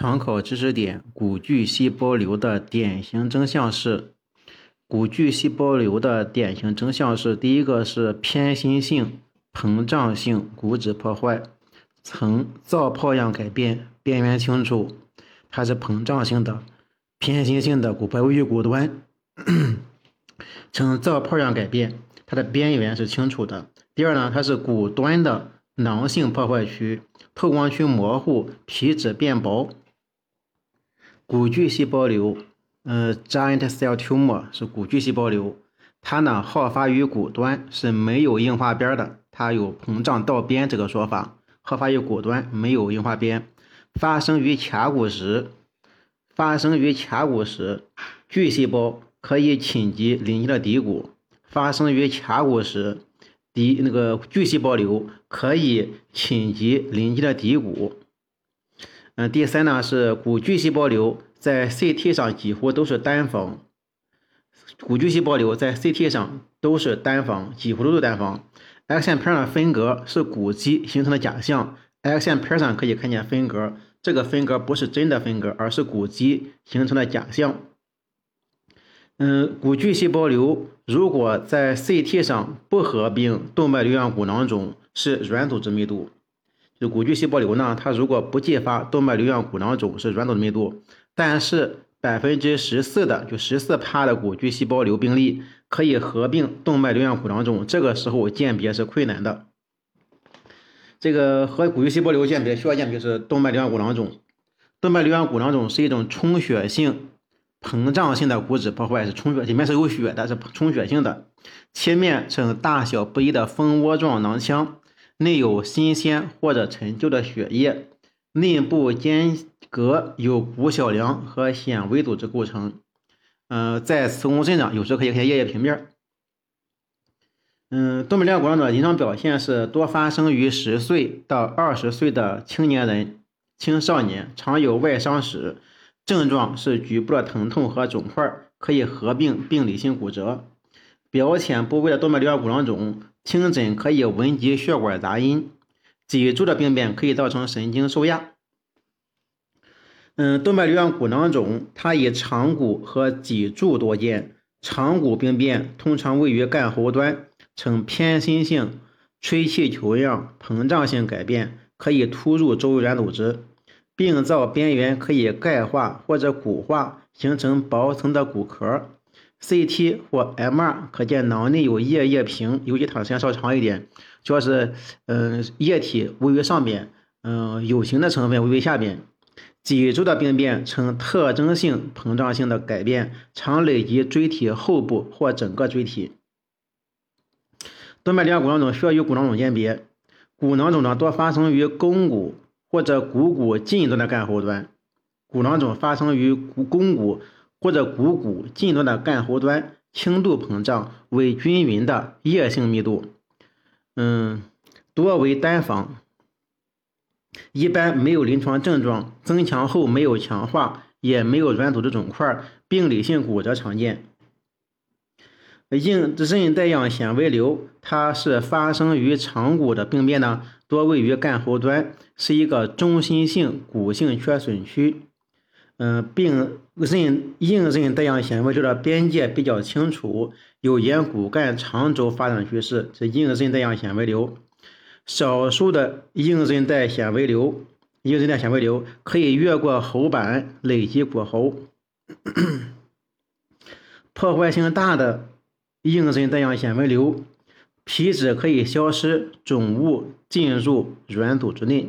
常考知识点：骨巨细胞瘤的典型征象是，骨巨细胞瘤的典型征象是，第一个是偏心性膨胀性骨质破坏，呈造泡样改变，边缘清楚，它是膨胀性的偏心性的骨破位于骨端，呈造泡样改变，它的边缘是清楚的。第二呢，它是骨端的。囊性破坏区透光区模糊，皮质变薄。骨巨细胞瘤，呃，giant cell tumor 是骨巨细胞瘤，它呢好发于骨端，是没有硬化边的，它有膨胀到边这个说法。好发于骨端，没有硬化边。发生于髂骨时，发生于髂骨时，巨细胞可以侵及邻近的骶骨。发生于髂骨时。骶那个巨细胞瘤可以侵及邻近的骶骨。嗯，第三呢是骨巨细胞瘤在 CT 上几乎都是单房，骨巨细胞瘤在 CT 上都是单房，几乎都是单房。X 线片上的分隔是骨肌形成的假象，X 线片上可以看见分隔，这个分隔不是真的分隔，而是骨肌形成的假象。嗯，骨巨细胞瘤如果在 CT 上不合并动脉瘤样骨囊肿，是软组织密度。就骨巨细胞瘤呢，它如果不继发动脉瘤样骨囊肿，是软组织密度。但是百分之十四的，就十四帕的骨巨细胞瘤病例可以合并动脉瘤样骨囊肿，这个时候鉴别是困难的。这个和骨巨细胞瘤鉴别需要鉴别是动脉瘤样骨囊肿。动脉瘤样骨囊肿是一种充血性。膨胀性的骨质破坏是充血，里面是有血的，是充血性的。切面呈大小不一的蜂窝状囊腔，内有新鲜或者陈旧的血液，内部间隔由骨小梁和纤维组织构成。嗯，在磁共振上有时可以看见液液平面。嗯，动脉瘤样骨囊肿的临床表现是多发生于十岁到二十岁的青年人、青少年，常有外伤史。症状是局部的疼痛和肿块，可以合并病理性骨折。表浅部位的动脉瘤样骨囊肿，听诊可以闻及血管杂音。脊柱的病变可以造成神经受压。嗯，动脉瘤样骨囊肿它以长骨和脊柱多见，长骨病变通常位于干喉端，呈偏心性吹气球样膨胀性改变，可以突入周围软组织。病灶边缘可以钙化或者骨化，形成薄层的骨壳。CT 或 MR 可见囊内有液液瓶，尤其它时间稍长一点，主要是嗯液体位于上边，嗯有形的成分位于下边。脊柱的病变呈特征性膨胀性的改变，常累及椎体后部或整个椎体。动脉瘤样骨囊肿需要与骨囊肿鉴别，骨囊肿呢多发生于肱骨。或者股骨近端的干喉端，骨囊肿发生于股肱骨或者股骨近端的干喉端，轻度膨胀，为均匀的液性密度，嗯，多为单房，一般没有临床症状，增强后没有强化，也没有软组织肿块，病理性骨折常见。硬韧带样纤维瘤，它是发生于长骨的病变呢，多位于干后端，是一个中心性骨性缺损区。嗯，并韧硬韧带样纤维瘤的边界比较清楚，有沿骨干长轴发展趋势，是硬韧带样纤维瘤。少数的硬韧带纤维瘤，硬韧带纤维瘤可以越过喉板累积骨喉，破坏性大的。硬韧带样纤维瘤，皮脂可以消失，肿物进入软组织内。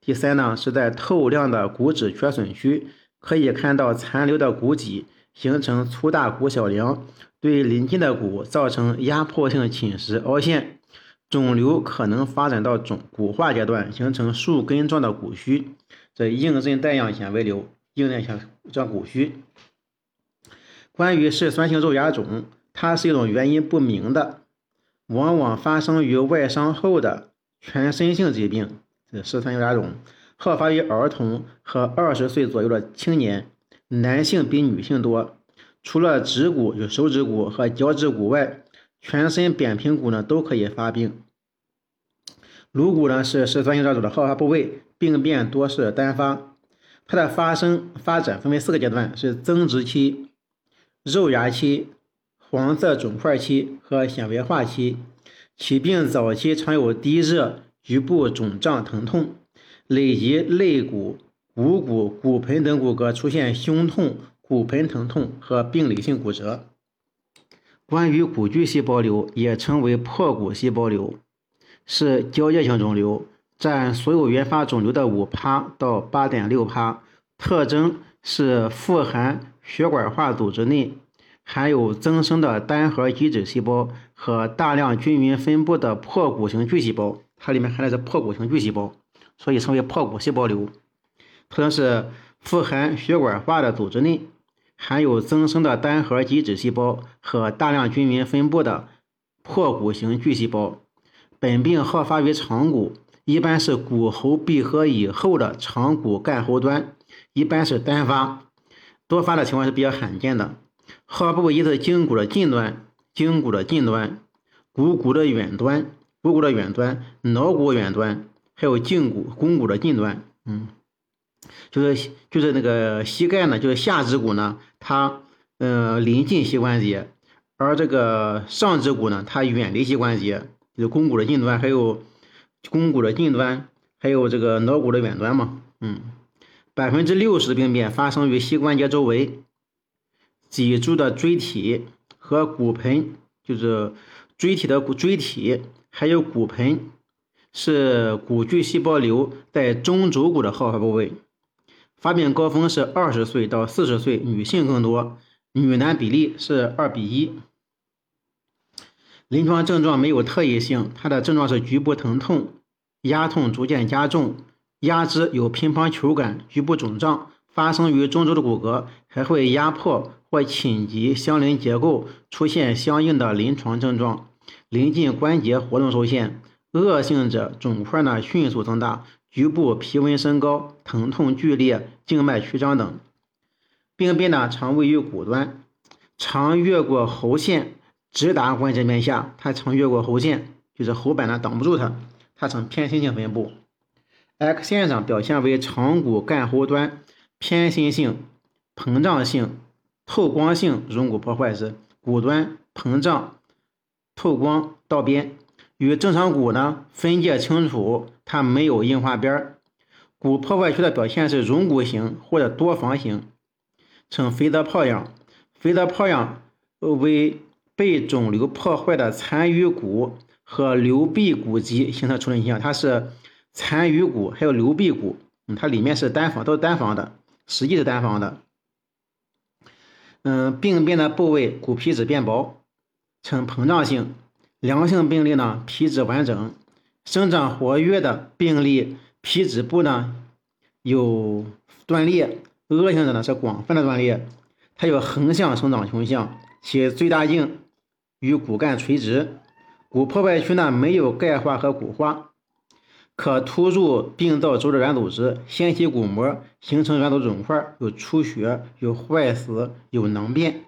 第三呢，是在透亮的骨质缺损区，可以看到残留的骨脊，形成粗大骨小梁，对邻近的骨造成压迫性侵蚀凹陷。肿瘤可能发展到肿骨化阶段，形成树根状的骨须。这硬韧带样纤维瘤，硬韧像像骨须。关于嗜酸性肉芽肿。它是一种原因不明的，往往发生于外伤后的全身性疾病，这嗜酸性肉芽肿，好发于儿童和二十岁左右的青年，男性比女性多。除了指骨，就手指骨和脚趾骨外，全身扁平骨呢都可以发病。颅骨呢是嗜酸性肉芽肿的好发部位，病变多是单发。它的发生发展分为四个阶段，是增殖期、肉芽期、黄色肿块期和纤维化期。起病早期常有低热、局部肿胀、疼痛，累及肋骨、股骨、骨盆等骨骼出现胸痛、骨盆疼痛和病理性骨折。关于骨巨细胞瘤，也称为破骨细胞瘤，是交界性肿瘤，占所有原发肿瘤的五趴到八点六趴，特征是富含血管化组织内。含有增生的单核基质细胞和大量均匀分布的破骨型巨细胞，它里面含的是破骨型巨细胞，所以称为破骨细胞瘤。特征是富含血管化的组织内含有增生的单核基质细胞和大量均匀分布的破骨型巨细胞。本病好发于长骨，一般是骨骺闭合以后的长骨干骺端，一般是单发，多发的情况是比较罕见的。好部一是胫骨的近端、胫骨的近端、股骨的远端、股骨的远端、脑骨远端，还有胫骨、肱骨的近端。嗯，就是就是那个膝盖呢，就是下肢骨呢，它嗯临近膝关节，而这个上肢骨呢，它远离膝关节，就是肱骨的近端，还有肱骨的近端，还有这个脑骨的远端嘛。嗯，百分之六十的病变发生于膝关节周围。脊柱的椎体和骨盆，就是椎体的骨椎体，还有骨盆，是骨巨细胞瘤在中轴骨的好发部位。发病高峰是二十岁到四十岁，女性更多，女男比例是二比一。临床症状没有特异性，它的症状是局部疼痛，压痛逐渐加重，压肢有乒乓球感，局部肿胀。发生于中轴的骨骼，还会压迫或侵及相邻结构，出现相应的临床症状。临近关节活动受限，恶性者肿块呢迅速增大，局部皮温升高，疼痛剧烈，静脉曲张等。病变呢常位于骨端，常越过喉线，直达关节面下。它常越过喉线，就是喉板呢挡不住它，它呈偏心性分布。X 线上表现为长骨干骺端。偏心性、膨胀性、透光性溶骨破坏是骨端膨胀、透光倒边，与正常骨呢分界清楚，它没有硬化边儿。骨破坏区的表现是溶骨型或者多房型，呈肥泽泡样。肥泽泡样为被肿瘤破坏的残余骨和瘤壁骨基形成出现象，它是残余骨还有瘤壁骨，它里面是单房，都是单房的。实际是单房的，嗯，病变的部位骨皮质变薄，呈膨胀性。良性病例呢，皮质完整，生长活跃的病例皮质部呢有断裂，恶性的呢是广泛的断裂。它有横向生长倾向，其最大径与骨干垂直，骨破坏区呢没有钙化和骨化。可突入病灶周的软组织，掀起骨膜，形成软组织肿块，有出血，有坏死，有囊变。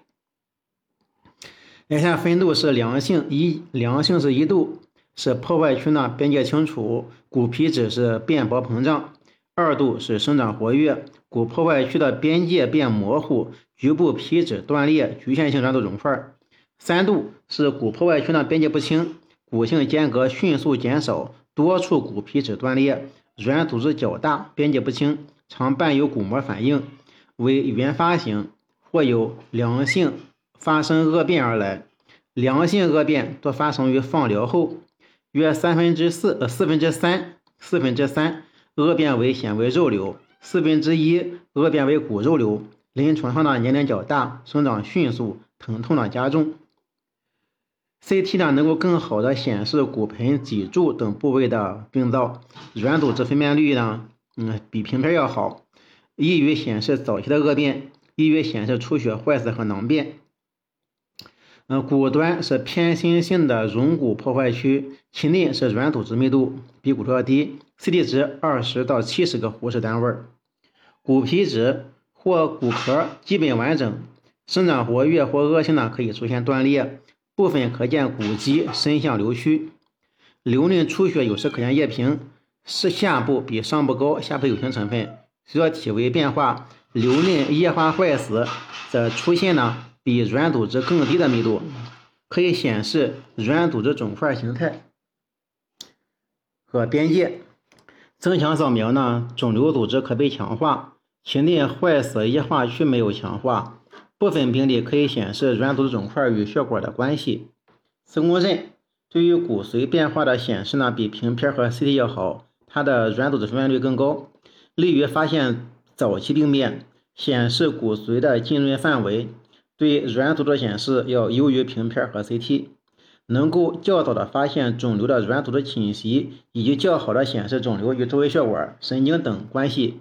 眼下分度是良性一，良性是一度，是破坏区呢边界清楚，骨皮质是变薄膨胀；二度是生长活跃，骨破坏区的边界变模糊，局部皮质断裂，局限性软组织肿块；三度是骨破坏区呢边界不清，骨性间隔迅速减少。多处骨皮质断裂，软组织较大，边界不清，常伴有骨膜反应，为原发型或有良性发生恶变而来。良性恶变多发生于放疗后，约三分之四呃四分之三四分之三恶变为纤维肉瘤，四分之一恶变为骨肉瘤。临床上呢年龄较大，生长迅速，疼痛呢加重。CT 呢能够更好的显示骨盆、脊柱等部位的病灶，软组织分辨率呢，嗯，比平片要好，易于显示早期的恶变，易于显示出血、坏死和囊变。嗯，骨端是偏心性的溶骨破坏区，其内是软组织密度比骨头要低，CT 值二十到七十个湖式单位。骨皮质或骨壳基本完整，生长活跃或恶性呢可以出现断裂。部分可见骨肌深向流区，瘤内出血有时可见液瓶，是下部比上部高，下部有形成分。随着体位变化，瘤内液化坏死则出现呢比软组织更低的密度，可以显示软组织肿块形态和边界。增强扫描呢，肿瘤组织可被强化，其内坏死液化区没有强化。部分病例可以显示软组织肿块与血管的关系。磁共振对于骨髓变化的显示呢，比平片和 CT 要好，它的软组织分辨率更高，利于发现早期病变，显示骨髓的浸润范围。对软组织显示要优于平片和 CT，能够较早的发现肿瘤的软组织侵袭，以及较好的显示肿瘤与周围血管、神经等关系。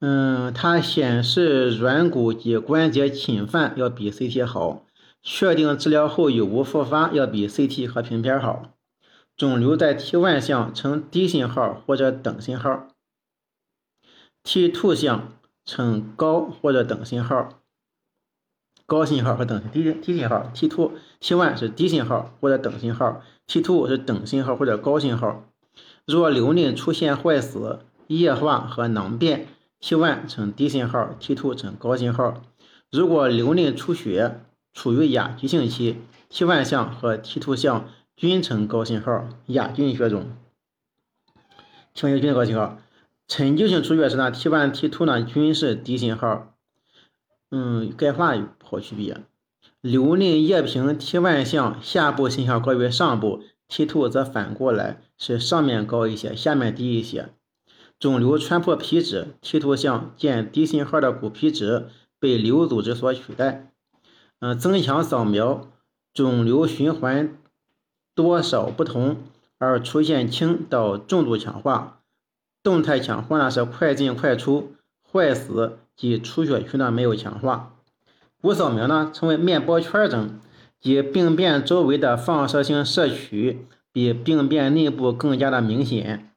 嗯，它显示软骨及关节侵犯要比 CT 好，确定治疗后有无复发要比 CT 和平片好。肿瘤在 T1 项呈低信号或者等信号，T2 项呈高或者等信号，高信号和等低低信号。，T two T one 是低信号或者等信号，T two 是等信号或者高信号。若瘤内出现坏死、液化和囊变。，T one 呈低信号，T two 呈高信号。如果瘤内出血，处于亚急性期，T one 项和 T two 项均呈高信号，亚菌血肿。T1 均高信号。陈旧性出血时呢，T1、T2 呢均是低信号。嗯，钙化有好区别。瘤内液平，T1 项下部信号高于上部，T2 则反过来是上面高一些，下面低一些。肿瘤穿破皮质，T2 项见低信号的骨皮质被瘤组织所取代。嗯，增强扫描，肿瘤循环多少不同而出现轻到重度强化。动态强化呢是快进快出，坏死及出血区呢没有强化。骨扫描呢称为面包圈征，即病变周围的放射性摄取比病变内部更加的明显。